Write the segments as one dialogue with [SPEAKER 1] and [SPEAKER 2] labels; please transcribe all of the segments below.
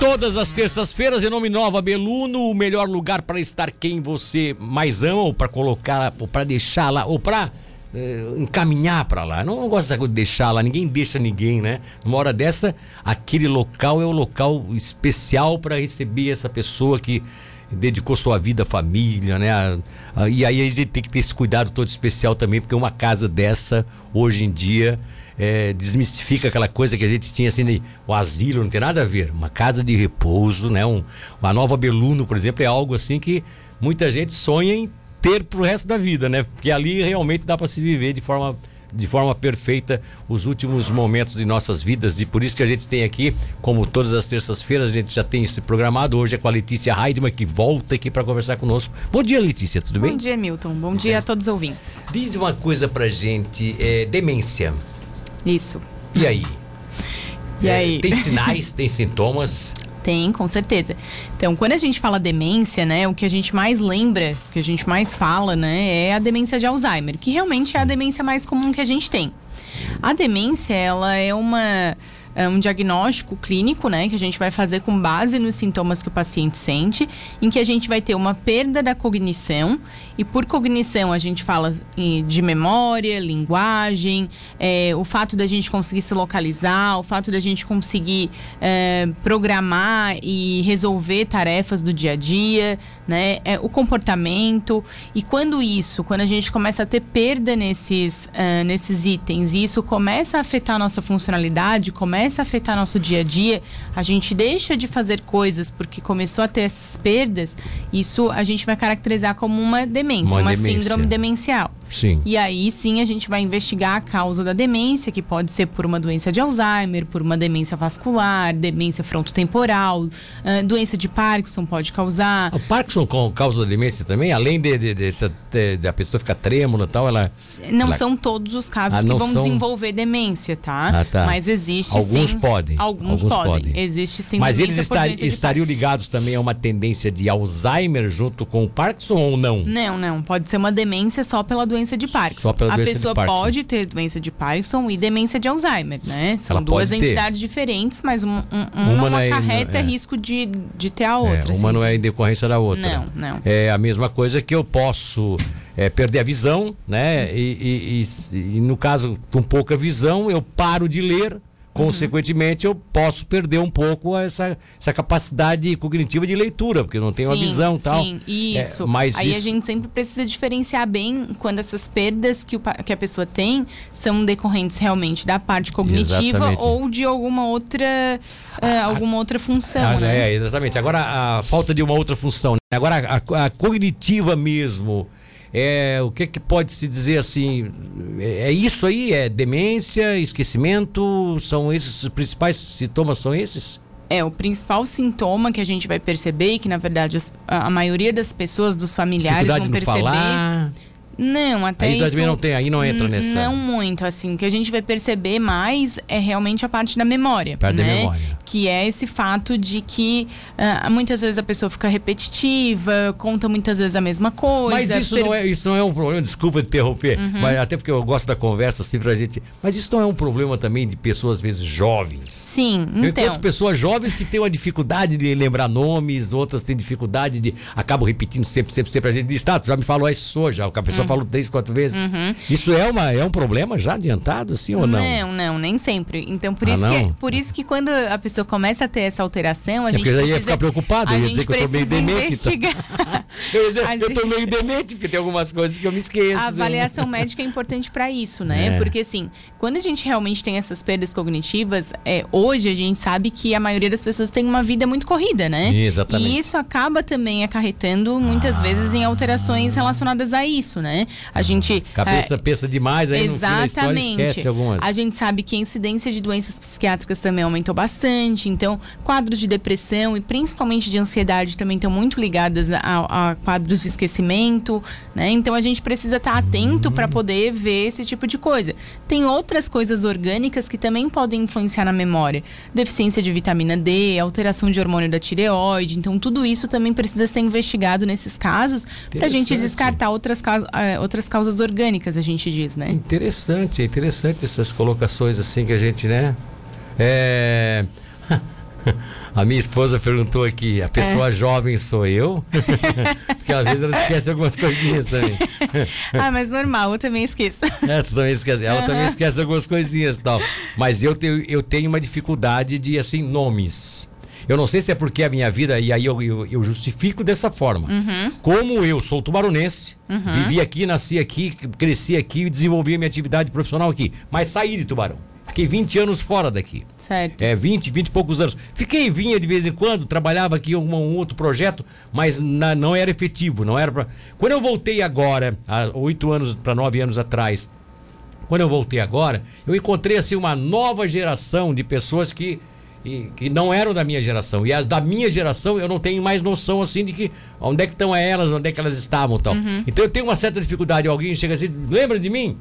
[SPEAKER 1] Todas as terças-feiras, em nome Nova Beluno, o melhor lugar para estar quem você mais ama, ou para colocar, ou para deixar lá, ou para eh, encaminhar para lá. Não, não gosto dessa coisa de deixar lá, ninguém deixa ninguém, né? Numa hora dessa, aquele local é o local especial para receber essa pessoa que dedicou sua vida à família, né? E aí a gente tem que ter esse cuidado todo especial também, porque uma casa dessa, hoje em dia, é, desmistifica aquela coisa que a gente tinha assim, o asilo, não tem nada a ver. Uma casa de repouso, né? Um, uma nova Beluno, por exemplo, é algo assim que muita gente sonha em ter pro resto da vida, né? Porque ali realmente dá para se viver de forma de forma perfeita os últimos momentos de nossas vidas e por isso que a gente tem aqui, como todas as terças-feiras, a gente já tem esse programado. Hoje é com a Letícia Heidmann que volta aqui para conversar conosco. Bom dia, Letícia, tudo bem?
[SPEAKER 2] Bom dia, Milton. Bom dia a todos os ouvintes.
[SPEAKER 1] Diz uma coisa pra gente, é, demência.
[SPEAKER 2] Isso.
[SPEAKER 1] E aí?
[SPEAKER 2] E
[SPEAKER 1] É,
[SPEAKER 2] aí?
[SPEAKER 1] Tem sinais, tem sintomas?
[SPEAKER 2] Tem, com certeza. Então, quando a gente fala demência, né, o que a gente mais lembra, o que a gente mais fala, né, é a demência de Alzheimer, que realmente é a demência mais comum que a gente tem. A demência, ela é uma um diagnóstico clínico, né, que a gente vai fazer com base nos sintomas que o paciente sente, em que a gente vai ter uma perda da cognição e por cognição a gente fala de memória, linguagem, é, o fato da gente conseguir se localizar, o fato da gente conseguir é, programar e resolver tarefas do dia a dia, né? É, o comportamento. E quando isso, quando a gente começa a ter perda nesses, ah, nesses itens e isso começa a afetar a nossa funcionalidade, começa a afetar nosso dia a dia, a gente deixa de fazer coisas porque começou a ter essas perdas, isso a gente vai caracterizar como uma demência,
[SPEAKER 1] Uma
[SPEAKER 2] uma,
[SPEAKER 1] demência.
[SPEAKER 2] síndrome demencial.
[SPEAKER 1] Sim.
[SPEAKER 2] E aí sim a gente vai investigar a causa da demência, que pode ser por uma doença de Alzheimer, por uma demência vascular, demência frontotemporal, ah, doença de Parkinson pode causar.
[SPEAKER 1] O Parkinson com causa da demência também, além de, de, de, de- de a pessoa ficar trêmula e tal, ela.
[SPEAKER 2] Não
[SPEAKER 1] ela-
[SPEAKER 2] são todos os casos
[SPEAKER 1] Ah,
[SPEAKER 2] que vão
[SPEAKER 1] são?
[SPEAKER 2] desenvolver demência, tá?
[SPEAKER 1] Ah, tá.
[SPEAKER 2] Mas existe
[SPEAKER 1] Alguns
[SPEAKER 2] sim.
[SPEAKER 1] podem,
[SPEAKER 2] Alguns,
[SPEAKER 1] alguns
[SPEAKER 2] podem.
[SPEAKER 1] podem.
[SPEAKER 2] Existe sim.
[SPEAKER 1] Mas eles estar- estariam ligados também a uma tendência de Alzheimer junto com o Parkinson ou não?
[SPEAKER 2] Não, não. Pode ser uma demência só pela doença de Parkinson.
[SPEAKER 1] Só pela
[SPEAKER 2] a
[SPEAKER 1] doença de
[SPEAKER 2] pessoa
[SPEAKER 1] Parkinson.
[SPEAKER 2] pode ter doença de Parkinson e demência de Alzheimer, né? São
[SPEAKER 1] Ela
[SPEAKER 2] duas
[SPEAKER 1] pode ter.
[SPEAKER 2] entidades diferentes, mas um, um- uma,
[SPEAKER 1] Uma
[SPEAKER 2] não
[SPEAKER 1] é-
[SPEAKER 2] acarreta
[SPEAKER 1] é.
[SPEAKER 2] risco de, de ter a
[SPEAKER 1] É,
[SPEAKER 2] outra.
[SPEAKER 1] uma
[SPEAKER 2] assim,
[SPEAKER 1] não é em decorrência da outra.
[SPEAKER 2] Não, não.
[SPEAKER 1] É a mesma coisa que eu posso é, perder a visão, né? E, e- e- e no caso, com pouca visão, eu paro de ler. Consequentemente, eu posso perder um pouco essa, essa capacidade cognitiva de leitura, porque eu não tenho a
[SPEAKER 2] Sim,
[SPEAKER 1] visão e tal.
[SPEAKER 2] Sim, isso.
[SPEAKER 1] É, mas
[SPEAKER 2] Aí a
[SPEAKER 1] isso-
[SPEAKER 2] gente sempre precisa diferenciar bem quando essas perdas que, o que a pessoa tem são decorrentes realmente da parte cognitiva
[SPEAKER 1] Exatamente.
[SPEAKER 2] ou de alguma outra, eh, alguma outra função,
[SPEAKER 1] Ah,
[SPEAKER 2] né?
[SPEAKER 1] É, exatamente. Agora, a falta de uma outra função. né? Agora, a, a cognitiva mesmo, é, o que, que pode se dizer assim? É, é isso aí? É demência, esquecimento? São esses os principais sintomas? São esses?
[SPEAKER 2] É, o principal sintoma que a gente vai perceber, e que na verdade a, maioria das pessoas, dos familiares vão perceber.
[SPEAKER 1] falar?
[SPEAKER 2] Não, até
[SPEAKER 1] Aí
[SPEAKER 2] isso.
[SPEAKER 1] não tem, aí não entra nessa.
[SPEAKER 2] Não muito, assim. O que a gente vai perceber mais é realmente a parte da memória.
[SPEAKER 1] Parte da
[SPEAKER 2] né?
[SPEAKER 1] memória.
[SPEAKER 2] Que é esse fato de que ah, muitas vezes a pessoa fica repetitiva, conta muitas vezes a mesma coisa.
[SPEAKER 1] Mas isso
[SPEAKER 2] per- Uhum.
[SPEAKER 1] não, é, isso não é um problema, desculpa interromper, mas até porque eu gosto da conversa assim pra gente. Mas isso não é um problema também de pessoas, às vezes, jovens.
[SPEAKER 2] Sim,
[SPEAKER 1] Eu
[SPEAKER 2] então.
[SPEAKER 1] encontro pessoas jovens que têm uma dificuldade de lembrar nomes, outras têm dificuldade de. acabam repetindo sempre, sempre, sempre. A gente diz, tá, tu já me falou isso já. A
[SPEAKER 2] Uhum.
[SPEAKER 1] Pessoa falou três, quatro vezes. Isso é, uma, é um problema já adiantado, assim ou não?
[SPEAKER 2] Não, não, nem sempre. Então, por,
[SPEAKER 1] Ah,
[SPEAKER 2] isso,
[SPEAKER 1] não?
[SPEAKER 2] que, por isso que quando a pessoa começa a ter essa alteração, a
[SPEAKER 1] É
[SPEAKER 2] gente
[SPEAKER 1] porque eu já ia
[SPEAKER 2] precisa...
[SPEAKER 1] ficar preocupado,
[SPEAKER 2] a
[SPEAKER 1] eu ia
[SPEAKER 2] gente
[SPEAKER 1] dizer que eu tô meio
[SPEAKER 2] precisa
[SPEAKER 1] demente, então. Eu, ia dizer,
[SPEAKER 2] A
[SPEAKER 1] eu tô
[SPEAKER 2] gente-
[SPEAKER 1] meio demente, porque tem algumas coisas que eu me esqueço.
[SPEAKER 2] A avaliação médica é importante para isso, né?
[SPEAKER 1] É.
[SPEAKER 2] Porque assim, quando a gente realmente tem essas perdas cognitivas, é, hoje a gente sabe que a maioria das pessoas tem uma vida muito corrida, né?
[SPEAKER 1] Exatamente.
[SPEAKER 2] E isso acaba também acarretando muitas vezes em alterações relacionadas a isso, né? A gente
[SPEAKER 1] Cabeça
[SPEAKER 2] é,
[SPEAKER 1] pensa demais, aí no
[SPEAKER 2] Exatamente.
[SPEAKER 1] esquece algumas.
[SPEAKER 2] A gente sabe que a incidência de doenças psiquiátricas também aumentou bastante. Então, quadros de depressão e principalmente de ansiedade também estão muito ligadas a, a quadros de esquecimento, né? Então, a gente precisa estar atento
[SPEAKER 1] Uhum.
[SPEAKER 2] para poder ver esse tipo de coisa. Tem outras coisas orgânicas que também podem influenciar na memória. Deficiência de vitamina D, alteração de hormônio da tireoide. Então, tudo isso também precisa ser investigado nesses casos para a gente descartar outras, eh, outras causas orgânicas, a gente diz, né?
[SPEAKER 1] Interessante, é interessante essas colocações assim que a gente, né? É... A minha esposa perguntou aqui: a pessoa é. jovem sou eu? Porque às vezes ela esquece algumas coisinhas também.
[SPEAKER 2] ah, mas normal, eu também esqueço.
[SPEAKER 1] É, também esquece. Ela uhum. também esquece algumas coisinhas e tal. Mas eu tenho, eu tenho uma dificuldade de, assim, nomes. Eu não sei se é porque a minha vida, e aí eu, eu, eu justifico dessa forma. Uhum. Como eu sou tubaronense, uhum. vivi aqui, nasci aqui, cresci aqui e desenvolvi a minha atividade profissional aqui. Mas saí de Tubarão. Fiquei 20 anos fora daqui.
[SPEAKER 2] Certo.
[SPEAKER 1] É, 20, 20 e poucos anos. Fiquei, vinha de vez em quando, trabalhava aqui em um, um outro projeto, mas na, não era efetivo, não era pra... Quando eu voltei agora, há oito anos para nove anos atrás, quando eu voltei agora, eu encontrei assim uma nova geração de pessoas que e, que não eram da minha geração. E as da minha geração eu não tenho mais noção assim de que onde é que estão elas, onde é que elas estavam tal. Uhum. Então eu tenho uma certa dificuldade. Alguém chega assim, lembra de mim?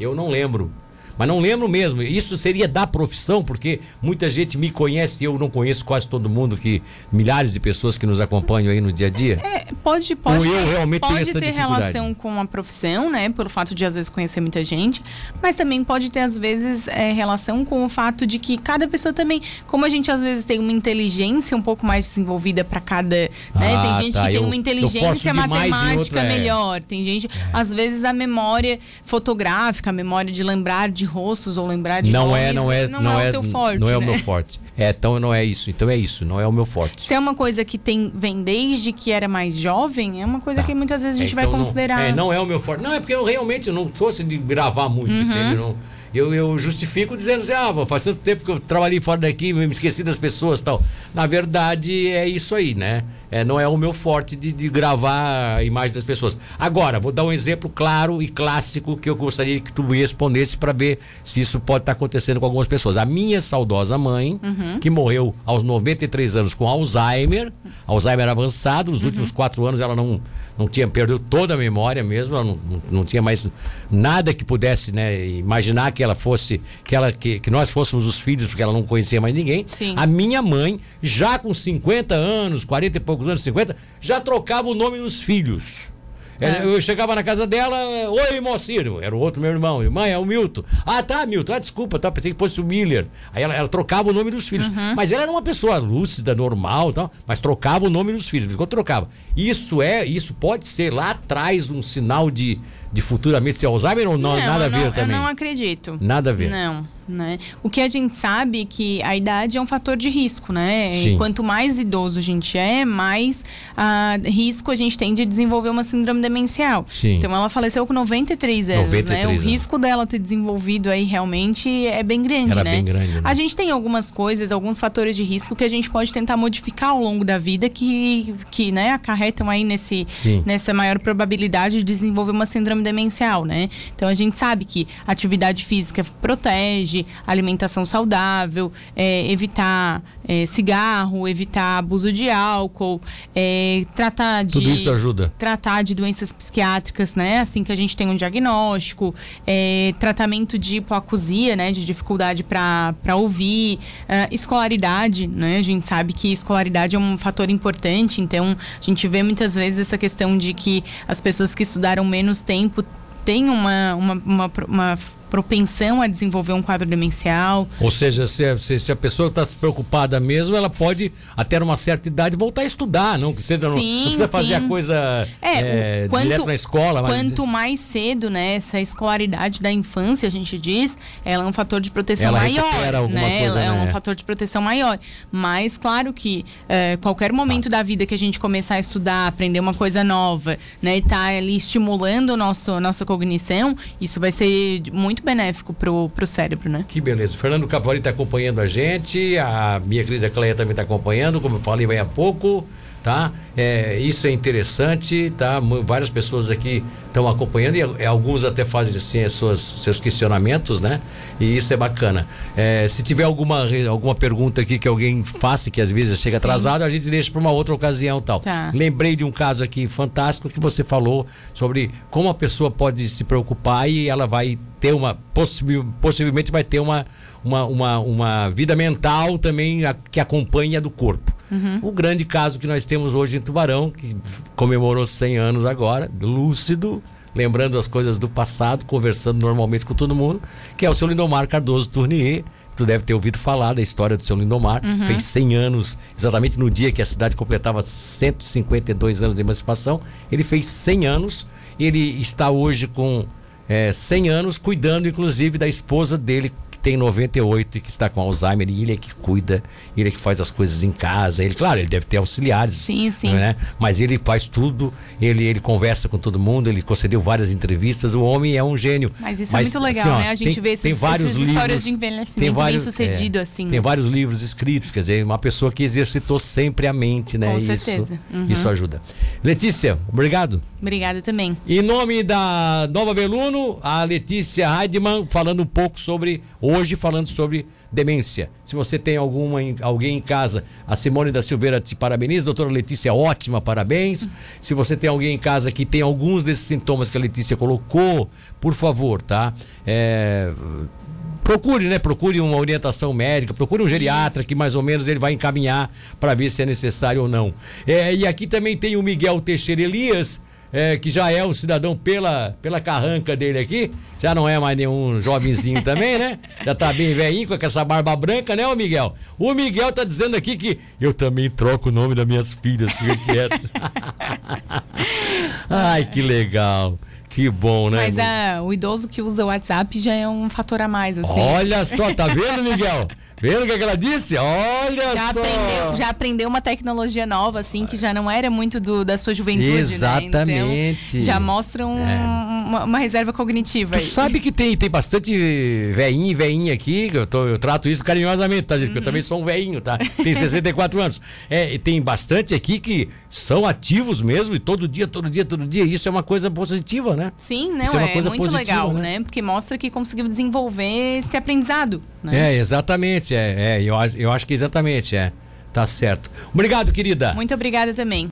[SPEAKER 1] Eu não lembro. Mas não lembro mesmo. Isso seria da profissão, porque muita gente me conhece, eu não conheço quase todo mundo, que milhares de pessoas que nos acompanham aí no dia a dia.
[SPEAKER 2] É, pode pode, eu realmente pode ter relação com a profissão, né? Pelo fato de às vezes conhecer muita gente, mas também pode ter às vezes é, relação com o fato de que cada pessoa também, como a gente às vezes tem uma inteligência um pouco mais desenvolvida para cada, né? Ah, tem gente tá, que tem uma inteligência matemática outra, é. melhor, tem gente, é. às vezes a memória fotográfica, a memória de lembrar de rostos ou lembrar de
[SPEAKER 1] não é, nomes, é, não é, não, não é, é o teu forte. Não é né? o meu forte. É, então não é isso. Então é isso, não é o meu forte.
[SPEAKER 2] Se é uma coisa que tem vem desde que era mais jovem, é uma coisa tá. que muitas vezes a gente é, então vai considerar.
[SPEAKER 1] Não, é, não é o meu forte. Não, é porque eu realmente não fosse de gravar muito, uhum. entendeu? Não, eu, eu justifico dizendo assim, ah, faz tanto tempo que eu trabalhei fora daqui, me esqueci das pessoas tal. Na verdade, é isso aí, né? É, não é o meu forte de, de gravar a imagem das pessoas. Agora, vou dar um exemplo claro e clássico que eu gostaria que tu respondesse para ver se isso pode estar tá acontecendo com algumas pessoas. A minha saudosa mãe, uhum. que morreu aos 93 anos com Alzheimer, Alzheimer avançado, nos uhum. últimos quatro anos ela não, não tinha, perdeu toda a memória mesmo, ela não, não, não tinha mais nada que pudesse né, imaginar que ela fosse, que, ela, que, que nós fôssemos os filhos, porque ela não conhecia mais ninguém. Sim. A minha mãe, já com 50 anos, 40 e poucos anos, 50, já trocava o nome nos filhos. É. Eu chegava na casa dela, oi, Moacir, era o outro meu irmão, mãe, é o Milton. Ah, tá, Milton, ah, desculpa, tá, pensei que fosse o Miller. Aí ela, ela trocava o nome dos filhos. Uhum. Mas ela era uma pessoa lúcida, normal tal, mas trocava o nome dos filhos, ficou trocava. Isso é, isso pode ser lá atrás um sinal de, de futuramente ser Alzheimer ou não, não nada a ver
[SPEAKER 2] não,
[SPEAKER 1] também?
[SPEAKER 2] Eu não acredito.
[SPEAKER 1] Nada a ver.
[SPEAKER 2] Não, né? O que a gente sabe é que a idade é um fator de risco, né? Sim. quanto mais idoso a gente é, mais ah, risco a gente tem de desenvolver uma síndrome demencial. Sim. Então ela faleceu com 93 anos, 93 né? Anos. O risco dela ter desenvolvido aí realmente é bem grande, Era né? Bem grande, né? A gente tem algumas coisas, alguns fatores de risco que a gente pode tentar modificar ao longo da vida que, que né, acarretam aí nesse, nessa maior probabilidade de desenvolver uma síndrome demencial, né? Então a gente sabe que atividade física protege, alimentação saudável, é, evitar é, cigarro, evitar abuso de álcool, é, tratar de
[SPEAKER 1] tudo isso ajuda.
[SPEAKER 2] Tratar de doenças psiquiátricas, né? Assim que a gente tem um diagnóstico, é, tratamento de hipoacusia, né? De dificuldade para ouvir, uh, escolaridade, né? A gente sabe que escolaridade é um fator importante, então a gente vê muitas vezes essa questão de que as pessoas que estudaram menos tempo têm uma, uma, uma, uma propensão a desenvolver um quadro demencial.
[SPEAKER 1] Ou seja, se a, se, a pessoa está preocupada mesmo, ela pode, até uma certa idade, voltar a estudar, não que seja, sim, não, precisa sim. fazer a coisa é, é, quanto, direto na escola.
[SPEAKER 2] Mas... Quanto mais cedo, né, essa escolaridade da infância, a gente diz, ela é um fator de proteção
[SPEAKER 1] ela
[SPEAKER 2] maior.
[SPEAKER 1] Né? Coisa,
[SPEAKER 2] ela
[SPEAKER 1] é
[SPEAKER 2] um né? fator de proteção maior. Mas, claro que é, qualquer momento ah. da vida que a gente começar a estudar, aprender uma coisa nova, né, e tá ali estimulando nosso, nossa cognição, isso vai ser muito benéfico pro, pro cérebro, né?
[SPEAKER 1] Que beleza. O Fernando Cavalli está acompanhando a gente, a minha querida Cleia também está acompanhando, como eu falei bem há pouco, tá? É, isso é interessante, tá? Várias pessoas aqui estão acompanhando e alguns até fazem assim as suas, seus questionamentos, né? E isso é bacana. É, se tiver alguma, alguma pergunta aqui que alguém faça, que às vezes chega Sim. atrasado, a gente deixa para uma outra ocasião tal. Tá. Lembrei de um caso aqui fantástico que você falou sobre como a pessoa pode se preocupar e ela vai ter uma possivelmente vai ter uma, uma, uma, uma vida mental também a, que acompanha do corpo. Uhum. O grande caso que nós temos hoje em Tubarão, que comemorou 100 anos agora, lúcido, lembrando as coisas do passado, conversando normalmente com todo mundo, que é o seu Lindomar Cardoso Tournier, tu deve ter ouvido falar da história do seu Lindomar.
[SPEAKER 2] Uhum.
[SPEAKER 1] Fez 100 anos, exatamente no dia que a cidade completava 152 anos de emancipação. Ele fez 100 anos. Ele está hoje com é, 100 anos, cuidando inclusive da esposa dele, tem 98 e que está com Alzheimer e ele é que cuida, ele é que faz as coisas em casa. Ele, claro, ele deve ter auxiliares.
[SPEAKER 2] Sim, sim.
[SPEAKER 1] Né? Mas ele faz tudo, ele, ele conversa com todo mundo, ele concedeu várias entrevistas. O homem é um gênio.
[SPEAKER 2] Mas isso é muito legal,
[SPEAKER 1] assim, ó,
[SPEAKER 2] né? A gente
[SPEAKER 1] tem,
[SPEAKER 2] vê esses,
[SPEAKER 1] tem vários
[SPEAKER 2] essas
[SPEAKER 1] livros,
[SPEAKER 2] histórias de envelhecimento
[SPEAKER 1] tem vários,
[SPEAKER 2] bem sucedido,
[SPEAKER 1] é,
[SPEAKER 2] assim.
[SPEAKER 1] Tem vários livros escritos, quer dizer, uma pessoa que exercitou sempre a mente, né?
[SPEAKER 2] Com
[SPEAKER 1] isso,
[SPEAKER 2] certeza. Uhum.
[SPEAKER 1] isso ajuda. Letícia, obrigado.
[SPEAKER 2] Obrigada também.
[SPEAKER 1] Em nome da Nova Beluno, a Letícia Heidmann falando um pouco sobre, hoje falando sobre demência. Se você tem alguma, alguém em casa, a Simone da Silveira te parabeniza, doutora Letícia, ótima, parabéns. Se você tem alguém em casa que tem alguns desses sintomas que a Letícia colocou, por favor, tá? É, procure, né? Procure uma orientação médica, procure um geriatra Isso. que mais ou menos ele vai encaminhar para ver se é necessário ou não. É, e aqui também tem o Miguel Teixeira Elias, é, que já é um cidadão pela, pela carranca dele aqui, já não é mais nenhum jovenzinho também, né? Já tá bem velhinho com essa barba branca, né, ô Miguel? O Miguel tá dizendo aqui que eu também troco o nome das minhas filhas, fica quieto. Ai, que legal. Que bom, né?
[SPEAKER 2] Mas a, o idoso que usa o WhatsApp já é um fator a mais, assim.
[SPEAKER 1] Olha só, tá vendo, Miguel? Vendo o que, ela disse? Olha
[SPEAKER 2] já
[SPEAKER 1] só!
[SPEAKER 2] Aprendeu, já aprendeu uma tecnologia nova, assim, que já não era muito do, da sua juventude,
[SPEAKER 1] Exatamente.
[SPEAKER 2] né? Então, já mostra um, é. Uma, uma, reserva cognitiva.
[SPEAKER 1] Tu aí. sabe que tem, tem bastante veinho e veinha aqui, eu, tô, eu trato isso carinhosamente, tá, gente? Uhum. Porque eu também sou um veinho, tá? Tem 64 anos. É, tem bastante aqui que são ativos mesmo, e todo dia, todo dia, todo dia. Isso é uma coisa positiva, né?
[SPEAKER 2] Sim, não, isso é, é muito positiva, legal, né? né? Porque mostra que conseguiu desenvolver esse aprendizado. Né?
[SPEAKER 1] É, exatamente. É, é eu, eu acho que exatamente, é. Tá certo. Obrigado, querida.
[SPEAKER 2] Muito obrigada também.